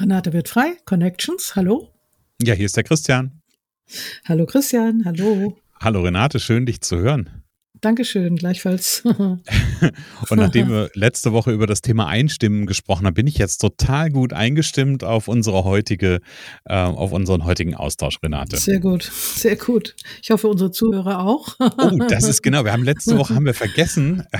Renate wird frei, Connections, hallo. Ja, hier ist der Christian. Hallo Christian, hallo. Hallo Renate, schön dich zu hören. Dankeschön, gleichfalls. und nachdem wir letzte Woche über das Thema Einstimmen gesprochen haben, bin ich jetzt total gut eingestimmt auf unsere heutige, äh, auf unseren heutigen Austausch, Renate. Sehr gut, sehr gut. Ich hoffe, unsere Zuhörer auch. oh, das ist genau. Wir haben letzte Woche haben wir vergessen. Äh,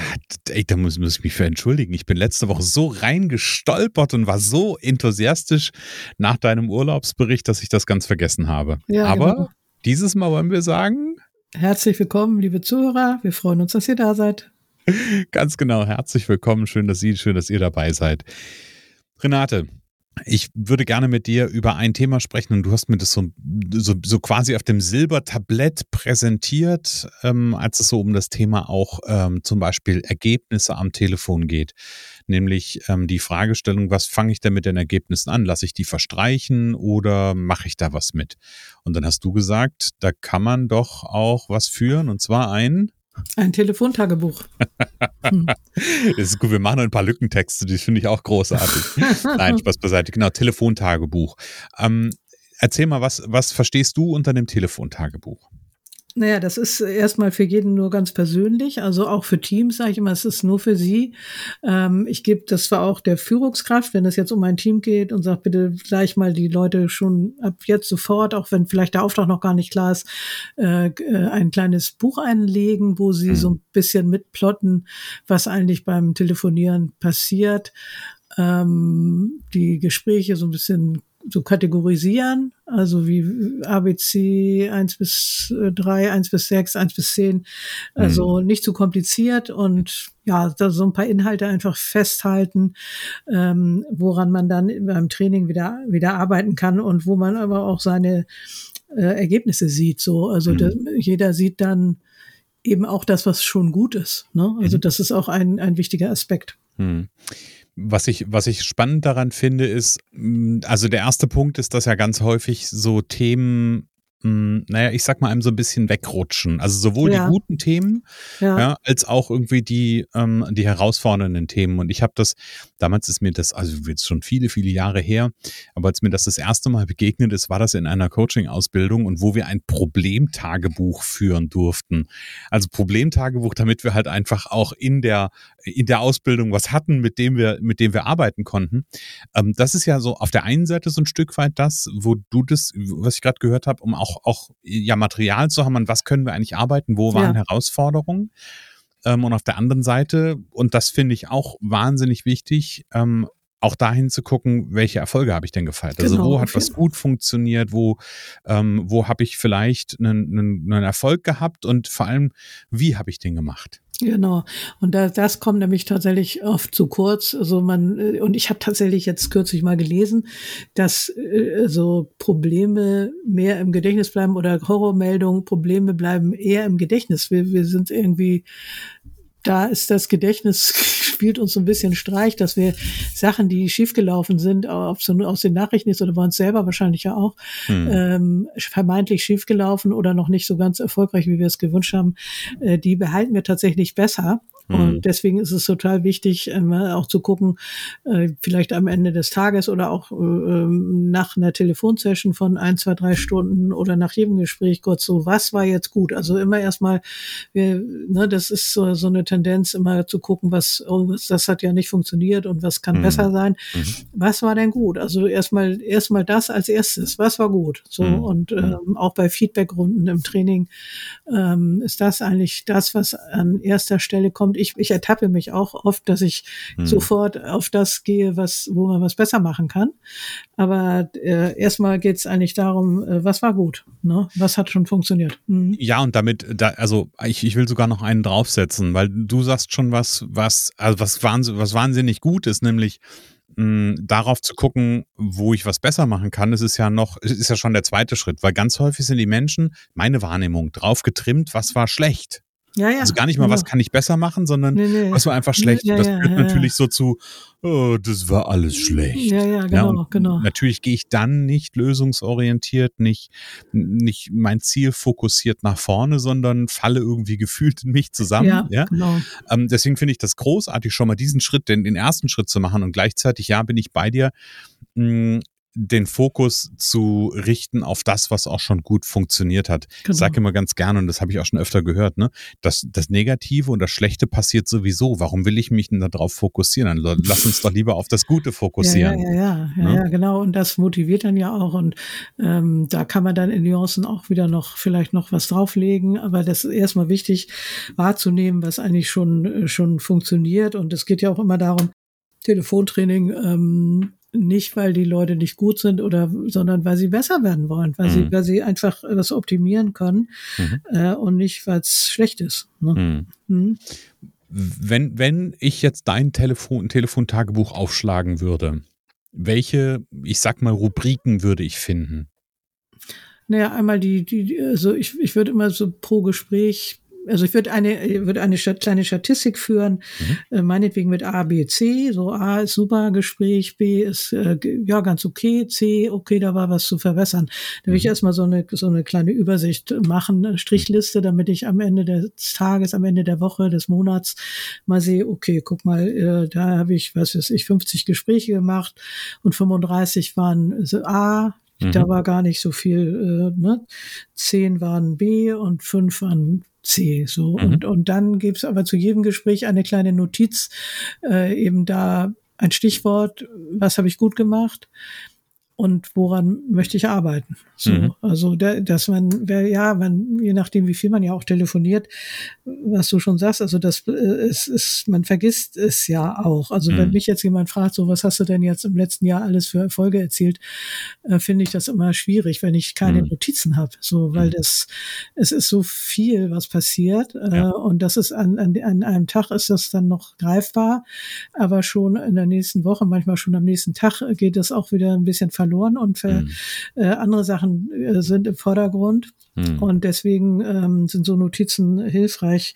ey, da muss, muss ich mich für entschuldigen. Ich bin letzte Woche so reingestolpert und war so enthusiastisch nach deinem Urlaubsbericht, dass ich das ganz vergessen habe. Ja, Aber genau. dieses Mal wollen wir sagen, Herzlich willkommen, liebe Zuhörer. Wir freuen uns, dass ihr da seid. Ganz genau, herzlich willkommen. Schön, dass Sie, schön, dass ihr dabei seid. Renate, ich würde gerne mit dir über ein Thema sprechen und du hast mir das so, so, so quasi auf dem Silbertablett präsentiert, ähm, als es so um das Thema auch ähm, zum Beispiel Ergebnisse am Telefon geht. Nämlich ähm, die Fragestellung, was fange ich denn mit den Ergebnissen an? Lasse ich die verstreichen oder mache ich da was mit? Und dann hast du gesagt, da kann man doch auch was führen und zwar ein ein Telefontagebuch. Hm. Das ist gut, wir machen ein paar Lückentexte, die finde ich auch großartig. Nein, Spaß beiseite. Genau, Telefontagebuch. Ähm, erzähl mal, was, was verstehst du unter dem Telefontagebuch? Naja, das ist erstmal für jeden nur ganz persönlich, also auch für Teams, sage ich immer, es ist nur für sie. Ähm, ich gebe das zwar auch der Führungskraft, wenn es jetzt um ein Team geht und sagt, bitte gleich mal die Leute schon ab jetzt sofort, auch wenn vielleicht der Auftrag noch gar nicht klar ist, äh, äh ein kleines Buch einlegen, wo sie mhm. so ein bisschen mitplotten, was eigentlich beim Telefonieren passiert. Ähm, die Gespräche so ein bisschen so kategorisieren, also wie ABC 1 bis 3, 1 bis 6, 1 bis 10, also mhm. nicht zu kompliziert und ja, da so ein paar Inhalte einfach festhalten, ähm, woran man dann beim Training wieder, wieder arbeiten kann und wo man aber auch seine äh, Ergebnisse sieht. So, also mhm. das, jeder sieht dann eben auch das, was schon gut ist. Ne? Also mhm. das ist auch ein, ein wichtiger Aspekt. Mhm. Was ich, was ich spannend daran finde, ist, mm, also der erste Punkt ist, dass ja ganz häufig so Themen hm, naja, ich sag mal, einem so ein bisschen wegrutschen. Also sowohl ja. die guten Themen ja. ja. als auch irgendwie die, ähm, die herausfordernden Themen. Und ich habe das, damals ist mir das, also jetzt schon viele, viele Jahre her, aber als mir das das erste Mal begegnet ist, war das in einer Coaching-Ausbildung und wo wir ein Problemtagebuch führen durften. Also Problemtagebuch, damit wir halt einfach auch in der, in der Ausbildung was hatten, mit dem wir, mit dem wir arbeiten konnten. Ähm, das ist ja so auf der einen Seite so ein Stück weit das, wo du das, was ich gerade gehört habe, um auch auch, auch ja Material zu haben, an was können wir eigentlich arbeiten, wo waren ja. Herausforderungen. Ähm, und auf der anderen Seite, und das finde ich auch wahnsinnig wichtig, ähm, auch dahin zu gucken, welche Erfolge habe ich denn gefeiert. Also genau, wo hat was gut funktioniert, wo, ähm, wo habe ich vielleicht einen, einen, einen Erfolg gehabt und vor allem, wie habe ich den gemacht? Genau. Und da, das kommt nämlich tatsächlich oft zu kurz. Also man, äh, und ich habe tatsächlich jetzt kürzlich mal gelesen, dass äh, so Probleme mehr im Gedächtnis bleiben oder Horrormeldungen, Probleme bleiben eher im Gedächtnis. Wir, wir sind irgendwie da ist das Gedächtnis spielt uns so ein bisschen Streich, dass wir Sachen, die schiefgelaufen sind, es aus den Nachrichten ist oder bei uns selber wahrscheinlich ja auch, hm. ähm, vermeintlich schiefgelaufen oder noch nicht so ganz erfolgreich, wie wir es gewünscht haben, äh, die behalten wir tatsächlich besser Und mhm. deswegen ist es total wichtig, ähm, auch zu gucken, äh, vielleicht am Ende des Tages oder auch äh, ähm, nach einer Telefonsession von ein, zwei, drei Stunden oder nach jedem Gespräch kurz so, was war jetzt gut? Also immer erstmal, wir, ne, das ist so, so eine Tendenz, immer zu gucken, was, oh, das hat ja nicht funktioniert und was kann mhm. besser sein. Mhm. Was war denn gut? Also erstmal, erstmal das als erstes. Was war gut? So, mhm. und mhm. ähm, auch bei Feedbackrunden im Training ähm, ist das eigentlich das, was an erster Stelle kommt. Ich, ich ertappe mich auch oft, dass ich mhm. sofort auf das gehe, was, wo man was besser machen kann. Aber äh, erstmal geht es eigentlich darum, äh, was war gut, ne? Was hat schon funktioniert. Mhm. Ja, und damit, da, also ich, ich will sogar noch einen draufsetzen, weil du sagst schon was, was, also was, wahnsinnig, was wahnsinnig gut ist, nämlich mh, darauf zu gucken, wo ich was besser machen kann, das ist ja noch, ist ja schon der zweite Schritt, weil ganz häufig sind die Menschen, meine Wahrnehmung, drauf getrimmt, was war schlecht. Ja, ja. Also gar nicht mal, was kann ich besser machen, sondern nee, nee. was war einfach schlecht. Ja, das führt natürlich so zu, oh, das war alles schlecht. Ja, ja, genau, genau. Natürlich gehe ich dann nicht lösungsorientiert, nicht, nicht mein Ziel fokussiert nach vorne, sondern falle irgendwie gefühlt in mich zusammen. Ja, ja? genau. Ähm, deswegen finde ich das großartig, schon mal diesen Schritt, den, den ersten Schritt zu machen und gleichzeitig, ja, bin ich bei dir. Mh, den Fokus zu richten auf das, was auch schon gut funktioniert hat. Genau. Ich sage immer ganz gerne, und das habe ich auch schon öfter gehört, ne, dass das Negative und das Schlechte passiert sowieso. Warum will ich mich denn darauf fokussieren? Also lass uns doch lieber auf das Gute fokussieren. Ja, ja, ja, ja, ne? ja, genau. Und das motiviert dann ja auch. Und ähm, da kann man dann in Nuancen auch wieder noch vielleicht noch was drauflegen. Aber das ist erstmal wichtig wahrzunehmen, was eigentlich schon, äh, schon funktioniert. Und es geht ja auch immer darum, Telefontraining ähm, nicht, weil die Leute nicht gut sind oder, sondern weil sie besser werden wollen, weil mhm. sie, weil sie einfach das optimieren können mhm. äh, und nicht, weil es schlecht ist. Ne? Mhm. mhm. Wenn, wenn ich jetzt dein Telefon, Telefontagebuch aufschlagen würde, welche, ich sag mal, Rubriken würde ich finden? Naja, einmal die, die, also ich, ich würde immer so pro Gespräch also ich würde eine, würde eine kleine Statistik führen, mhm. äh, meinetwegen mit A, B, C. So A ist super Gespräch, B ist äh, ja ganz okay, C, okay, da war was zu verbessern. Da will ich mhm. erstmal so eine, so eine kleine Übersicht machen, eine Strichliste, damit ich am Ende des Tages, am Ende der Woche, des Monats mal sehe, okay, guck mal, äh, da habe ich, was weiß ich, 50 Gespräche gemacht und 35 waren so A, Mhm. Da war gar nicht so viel, äh, ne? Zehn waren B und fünf waren C. So. Mhm. Und, und dann gibt's aber zu jedem Gespräch eine kleine Notiz, äh, eben da ein Stichwort, was habe ich gut gemacht, und woran möchte ich arbeiten. So, mhm. also da, dass man, ja, man, je nachdem, wie viel man ja auch telefoniert, was du schon sagst, also das äh, es ist, man vergisst es ja auch. Also mhm. wenn mich jetzt jemand fragt, so was hast du denn jetzt im letzten Jahr alles für Erfolge erzielt, äh, finde ich das immer schwierig, wenn ich keine mhm. Notizen habe. So, weil mhm. das, es ist so viel, was passiert. Äh, ja. und das ist an, an, an einem Tag ist das dann noch greifbar, aber schon in der nächsten Woche, manchmal schon am nächsten Tag geht das auch wieder ein bisschen verloren verloren und für, mhm. äh, andere Sachen äh, sind im Vordergrund. Mhm. Und deswegen ähm, sind so Notizen hilfreich,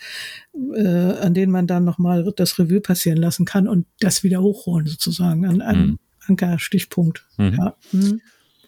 äh, an denen man dann nochmal das Revue passieren lassen kann und das wieder hochholen sozusagen an einem mhm. Ankerstichpunkt. Ja.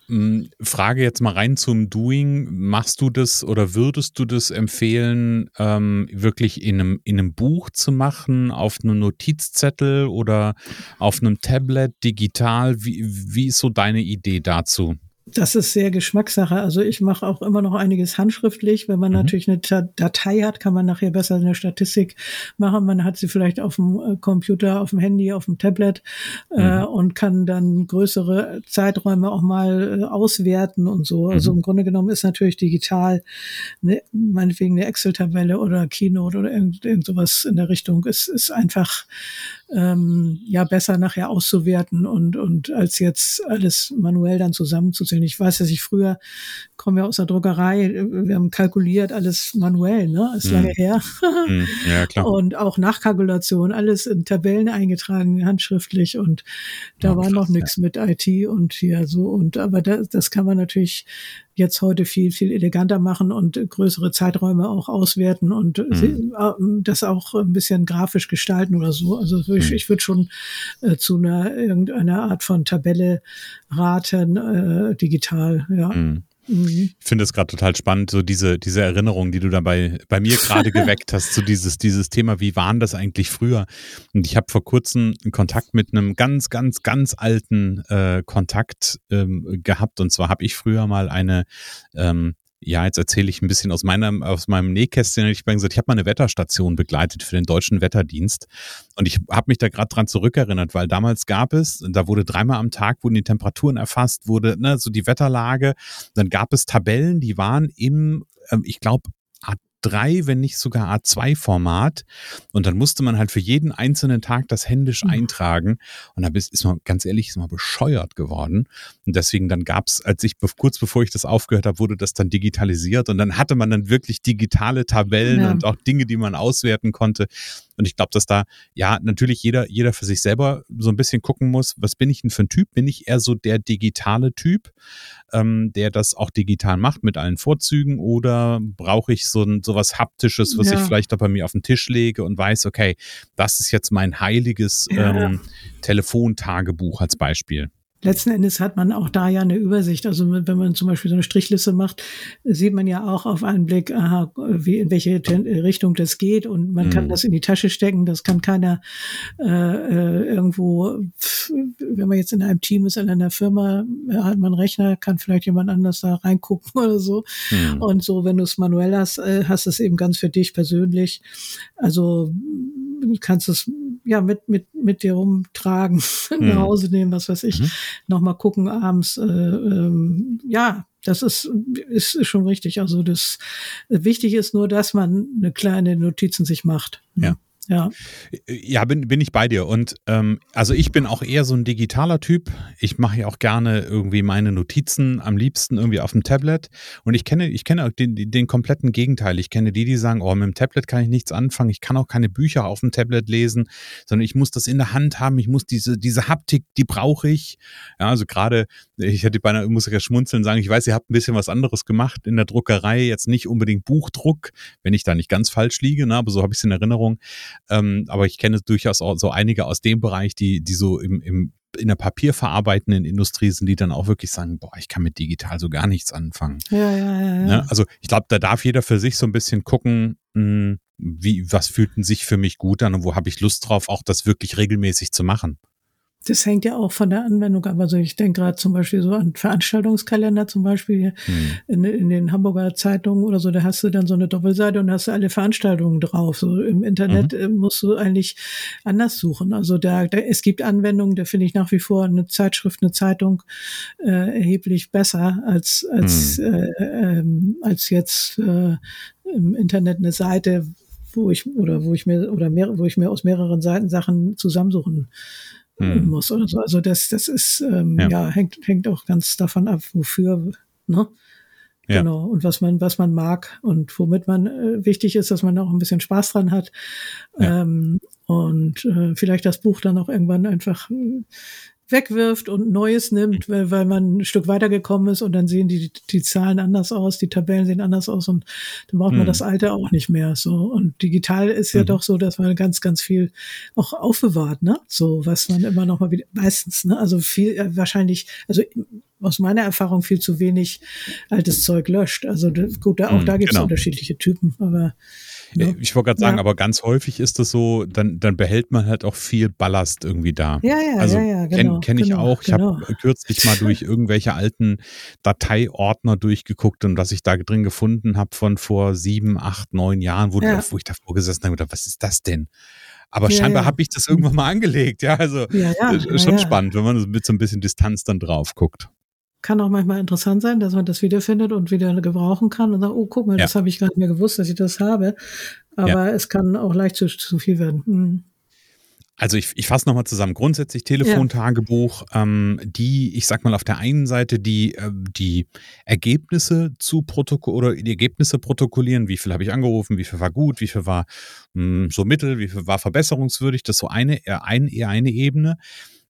Mhm. Hm, Frage jetzt mal rein zum Doing. Machst du das oder würdest du das empfehlen, ähm, wirklich in einem, in einem Buch zu machen, auf einem Notizzettel oder auf einem Tablet digital? Wie, wie ist so deine Idee dazu? Das ist sehr Geschmackssache. Also ich mache auch immer noch einiges handschriftlich. Wenn man mhm. natürlich eine Datei hat, kann man nachher besser eine Statistik machen. Man hat sie vielleicht auf dem äh, Computer, auf dem Handy, auf dem Tablet äh, mhm. äh, und kann dann größere Zeiträume auch mal äh, auswerten und so. Also mhm. im Grunde genommen ist natürlich digital, ne, meinetwegen eine Excel-Tabelle oder Keynote oder irgend, irgend sowas in der Richtung. Es ist einfach ähm, ja besser nachher auszuwerten und, und als jetzt alles manuell dann zusammenzuzählen. Ich weiß, dass ich früher komme ja aus der Druckerei, wir haben kalkuliert alles manuell, ne? Ist lange mhm. her. Mhm. Ja, klar. Und auch Nachkalkulation, alles in Tabellen eingetragen, handschriftlich und da ja, war krass, noch nichts ja. mit IT und hier so und aber das, das kann man natürlich jetzt heute viel, viel eleganter machen und größere Zeiträume auch auswerten und mhm. Äh, das auch ein bisschen grafisch gestalten oder so. Also ich, mhm. ich würde schon äh, zu einer irgendeiner Art von Tabelle raten, äh, digital, ja. Mhm. Mhm. Ich finde es gerade total spannend, so diese, diese Erinnerung, die du dabei bei mir gerade geweckt hast, so dieses, dieses Thema, wie waren das eigentlich früher? Und ich habe vor kurzem einen Kontakt mit einem ganz, ganz, ganz alten äh, Kontakt ähm, gehabt. Und zwar habe ich früher mal eine ähm, ja, jetzt erzähle ich ein bisschen aus meinem, aus meinem Nähkästchen. Ich habe gesagt, ich habe mal eine Wetterstation begleitet für den deutschen Wetterdienst. Und ich habe mich da gerade dran zurückerinnert, weil damals gab es, da wurde dreimal am Tag wurden die Temperaturen erfasst, wurde ne, so die Wetterlage. Dann gab es Tabellen, die waren im, ähm, ich glaube, A3, wenn nicht sogar A2-Format. Und dann musste man halt für jeden einzelnen Tag das händisch mhm. eintragen. Und da ist man, ganz ehrlich, ist man bescheuert geworden. Und deswegen dann gab es, als ich kurz bevor ich das aufgehört habe, wurde das dann digitalisiert. Und dann hatte man dann wirklich digitale Tabellen ja. und auch Dinge, die man auswerten konnte. Und ich glaube, dass da ja natürlich jeder, jeder für sich selber so ein bisschen gucken muss, was bin ich denn für ein Typ? Bin ich eher so der digitale Typ, ähm, der das auch digital macht mit allen Vorzügen, oder brauche ich so ein sowas Haptisches, was ja. ich vielleicht auch bei mir auf den Tisch lege und weiß, okay, das ist jetzt mein heiliges ja. ähm, Telefontagebuch als Beispiel letzten Endes hat man auch da ja eine Übersicht. Also wenn man zum Beispiel so eine Strichliste macht, sieht man ja auch auf einen Blick, aha, wie, in welche Richtung das geht und man mhm. kann das in die Tasche stecken. Das kann keiner äh, äh irgendwo, wenn man jetzt in einem Team ist, in einer Firma, hat man einen Rechner, kann vielleicht jemand anders da reingucken oder so. Mhm. Und so, wenn du es manuell hast, äh, hast es eben ganz für dich persönlich. Also kannst es ja mit, mit, mit dir rumtragen, mhm. nach Hause nehmen, was weiß ich, mhm. nochmal gucken abends. Äh, ähm, ja, das ist, ist, ist schon richtig. Also das wichtig ist nur, dass man eine kleine Notizen sich macht. Ja. Ja. Ja, bin, bin ich bei dir. Und ähm, also ich bin auch eher so ein digitaler Typ. Ich mache ja auch gerne irgendwie meine Notizen am liebsten irgendwie auf dem Tablet. Und ich kenne, ich kenne auch den, den kompletten Gegenteil. Ich kenne die, die sagen, oh, mit dem Tablet kann ich nichts anfangen. Ich kann auch keine Bücher auf dem Tablet lesen, sondern ich muss das in der Hand haben. Ich muss diese, diese Haptik, die brauche ich. Ja, also gerade, ich hatte beinahe, muss ich ja schmunzeln sagen, ich weiß, ihr habt ein bisschen was anderes gemacht in der Druckerei. Jetzt nicht unbedingt Buchdruck, wenn ich da nicht ganz falsch liege, ne, aber so habe ich es in Erinnerung. Ähm, aber ich kenne durchaus auch so einige aus dem Bereich, die, die so im, im in der papierverarbeitenden Industrie sind, die dann auch wirklich sagen, boah, ich kann mit digital so gar nichts anfangen. Ja, ja, ja. ja. Ne? Also ich glaube, da darf jeder für sich so ein bisschen gucken, hm, wie, was fühlt sich für mich gut an und wo habe ich Lust drauf, auch das wirklich regelmäßig zu machen. Das hängt ja auch von der Anwendung ab. Also ich denke gerade zum Beispiel so an Veranstaltungskalender zum Beispiel hm. in, in, den Hamburger Zeitungen oder so, da hast du dann so eine Doppelseite und hast du alle Veranstaltungen drauf. So im Internet mhm. Äh, musst du eigentlich anders suchen. Also da, da es gibt Anwendungen, da finde ich nach wie vor eine Zeitschrift, eine Zeitung äh, erheblich besser als als hm. äh, ähm, als jetzt äh, im Internet eine Seite, wo ich oder wo ich mir oder mehr, wo ich mir aus mehreren Seiten Sachen zusammensuchen hm. muss oder so. Also das, das ist, ähm, ja. ja, hängt, hängt auch ganz davon ab, wofür, ne? Ja. Genau. Und was man, was man mag und womit man äh, wichtig ist, dass man auch ein bisschen Spaß dran hat. Ja. Ähm, und äh, vielleicht das Buch dann auch irgendwann einfach äh, wegwirft und Neues nimmt, weil, weil man ein Stück weitergekommen ist und dann sehen die, die Zahlen anders aus, die Tabellen sehen anders aus und dann braucht man mhm. das Alte auch nicht mehr. So. Und digital ist ja mhm. doch so, dass man ganz, ganz viel auch aufbewahrt, ne? So, was man immer noch mal wieder, meistens, ne? Also viel, äh, wahrscheinlich, also aus meiner Erfahrung viel zu wenig altes Zeug löscht. Also gut, da, auch mhm, da gibt es genau. unterschiedliche Typen, aber Ne? Ich wollte gerade sagen, ja. aber ganz häufig ist das so, dann, dann behält man halt auch viel Ballast irgendwie da. Ja, ja, also ja, ja, genau. Kenne kenn ich genau, auch. Ich genau. habe kürzlich mal durch irgendwelche alten Dateiordner durchgeguckt und was ich da drin gefunden habe von vor sieben, acht, neun Jahren, wo, ja. wo ich davor gesessen habe, was ist das denn? Aber ja, scheinbar ja. habe ich das irgendwann mal angelegt. Ja, also ja, ja, schon spannend, wenn man mit so ein bisschen Distanz dann drauf guckt kann auch manchmal interessant sein, dass man das wiederfindet und wieder gebrauchen kann und sagt, oh, guck mal, ja. das habe ich gar nicht mehr gewusst, dass ich das habe. Aber ja. es kann auch leicht zu, zu viel werden. Mhm. Also ich, ich fasse nochmal zusammen. Grundsätzlich Telefontagebuch, ja. ähm, die, ich sag mal, auf der einen Seite die, äh, die Ergebnisse zu Protokoll oder die Ergebnisse protokollieren, wie viel habe ich angerufen, wie viel war gut, wie viel war mh, hm, so mittel, wie viel war verbesserungswürdig, das ist so eine, eher, ein, eher eine Ebene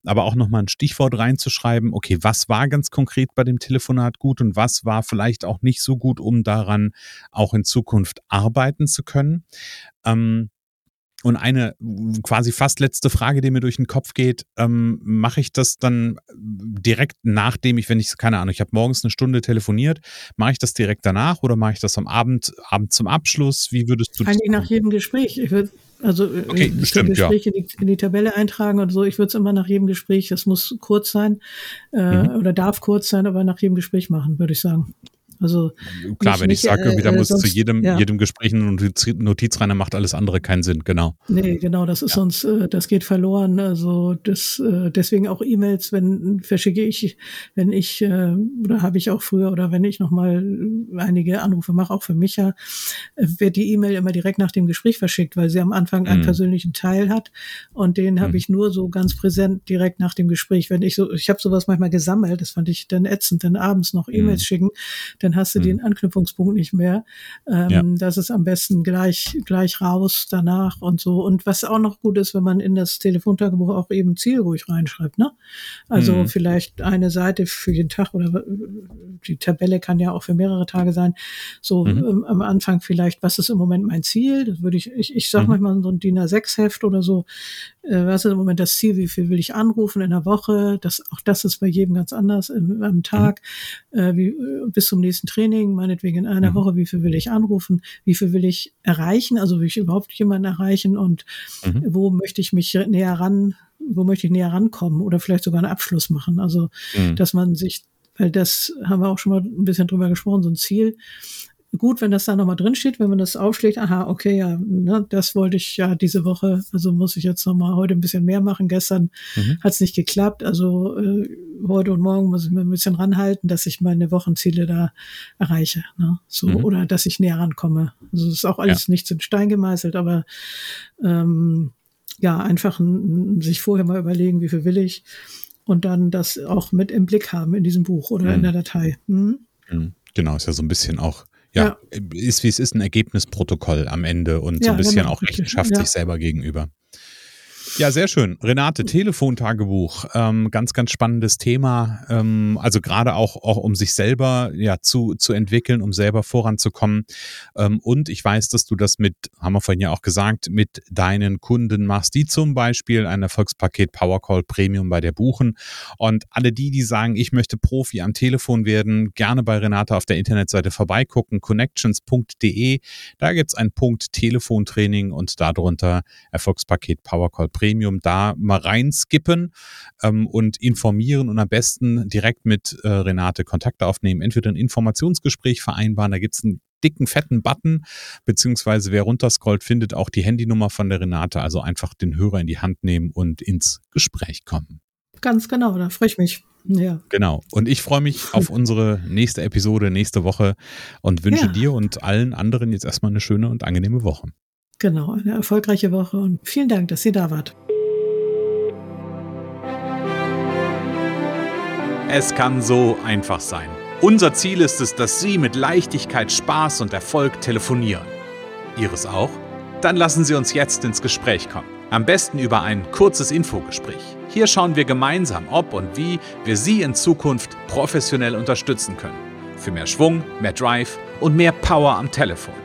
aber auch nochmal ein Stichwort reinzuschreiben, okay, was war ganz konkret bei dem Telefonat gut und was war vielleicht auch nicht so gut, um daran auch in Zukunft arbeiten zu können. Ähm, und eine quasi fast letzte Frage, die mir durch den Kopf geht, ähm, mache ich das dann direkt nachdem ich, wenn ich, keine Ahnung, ich habe morgens eine Stunde telefoniert, mache ich das direkt danach oder mache ich das am Abend, Abend zum Abschluss? Wie würdest du das? Eigentlich nach jedem Gespräch. Ich würde also äh, okay, ich stimmt, Gespräch ja. in, die, in, die, Tabelle eintragen und so. Ich würde es immer nach jedem Gespräch, das muss kurz sein äh, mhm. oder darf kurz sein, aber nach jedem Gespräch machen, würde ich sagen. Also klar, wenn ich sage, irgendwie, da äh, muss sonst, zu jedem, ja. jedem Gespräch eine Notiz, Notiz rein, dann macht alles andere keinen Sinn, genau. Nee, genau, das ist ja. sonst, äh, das geht verloren. Also das, äh, deswegen auch E-Mails, wenn verschicke ich, wenn ich, äh, oder habe ich auch früher, oder wenn ich nochmal einige Anrufe mache, auch für mich ja, äh, wird die E-Mail immer direkt nach dem Gespräch verschickt, weil sie am Anfang einen mhm. persönlichen Teil hat und den habe mhm. ich nur so ganz präsent direkt nach dem Gespräch. Wenn ich so, ich habe sowas manchmal gesammelt, das fand ich dann ätzend, dann abends noch mhm. E-Mails schicken, dann hast du mhm. den Anknüpfungspunkt nicht mehr. Ähm, ja. Das ist am besten gleich, gleich raus danach und so. Und was auch noch gut ist, wenn man in das Telefontagebuch auch eben zielruhig reinschreibt, ne? Also mhm. vielleicht eine Seite für jeden Tag oder die Tabelle kann ja auch für mehrere Tage sein. So mhm. ähm, am Anfang vielleicht, was ist im Moment mein Ziel? Das würde ich, ich, ich sag mhm. manchmal so ein DIN A6-Heft oder so, äh, was ist im Moment das Ziel, wie viel will ich anrufen in der Woche? Das, auch das ist bei jedem ganz anders im, am Tag, mhm. äh, wie, bis zum nächsten Training, meinetwegen in einer mhm. Woche, wie viel will ich anrufen, wie viel will ich erreichen, also will ich überhaupt jemanden erreichen und mhm. wo möchte ich mich näher ran, wo möchte ich näher rankommen oder vielleicht sogar einen Abschluss machen. Also, mhm. dass man sich, weil das haben wir auch schon mal ein bisschen drüber gesprochen, so ein Ziel, gut, wenn das da nochmal drin steht, wenn man das aufschlägt, aha, okay, ja, ne, das wollte ich ja diese Woche, also muss ich jetzt nochmal heute ein bisschen mehr machen. Gestern mhm. hat es nicht geklappt, also äh, heute und morgen muss ich mir ein bisschen ranhalten, dass ich meine Wochenziele da erreiche. Ne? So, mhm. oder dass ich näher rankomme. Also es ist auch alles ja. nichts in Stein gemeißelt, aber ähm, ja, einfach ein, sich vorher mal überlegen, wie viel will ich und dann das auch mit im Blick haben in diesem Buch oder mhm. in der Datei. Mhm. Genau, ist ja so ein bisschen auch ja, ja, ist wie es ist, ein Ergebnisprotokoll am Ende und ja, so ein bisschen genau, auch Rechenschaft sich selber gegenüber. Ja, sehr schön. Renate, Telefontagebuch, ähm, ganz, ganz spannendes Thema. Ähm, also gerade auch, auch um sich selber ja zu, zu entwickeln, um selber voranzukommen. Ähm, und ich weiß, dass du das mit, haben wir vorhin ja auch gesagt, mit deinen Kunden machst, die zum Beispiel ein Erfolgspaket Powercall Premium bei der buchen. Und alle die, die sagen, ich möchte Profi am Telefon werden, gerne bei Renate auf der Internetseite vorbeigucken, connections.de. Da gibt's einen Punkt Telefontraining und darunter Erfolgspaket Powercall Premium. Premium da mal reinskippen ähm, und informieren und am besten direkt mit äh, Renate Kontakte aufnehmen. Entweder ein Informationsgespräch vereinbaren, da gibt es einen dicken, fetten Button, beziehungsweise wer runterscrollt, findet auch die Handynummer von der Renate. Also einfach den Hörer in die Hand nehmen und ins Gespräch kommen. Ganz genau, da freue ich mich. Ja. Genau. Und ich freue mich auf unsere nächste Episode nächste Woche und wünsche ja. dir und allen anderen jetzt erstmal eine schöne und angenehme Woche. Genau, eine erfolgreiche Woche und vielen Dank, dass ihr da wart. Es kann so einfach sein. Unser Ziel ist es, dass Sie mit Leichtigkeit, Spaß und Erfolg telefonieren. Ihres auch? Dann lassen Sie uns jetzt ins Gespräch kommen. Am besten über ein kurzes Infogespräch. Hier schauen wir gemeinsam, ob und wie wir Sie in Zukunft professionell unterstützen können. Für mehr Schwung, mehr Drive und mehr Power am Telefon.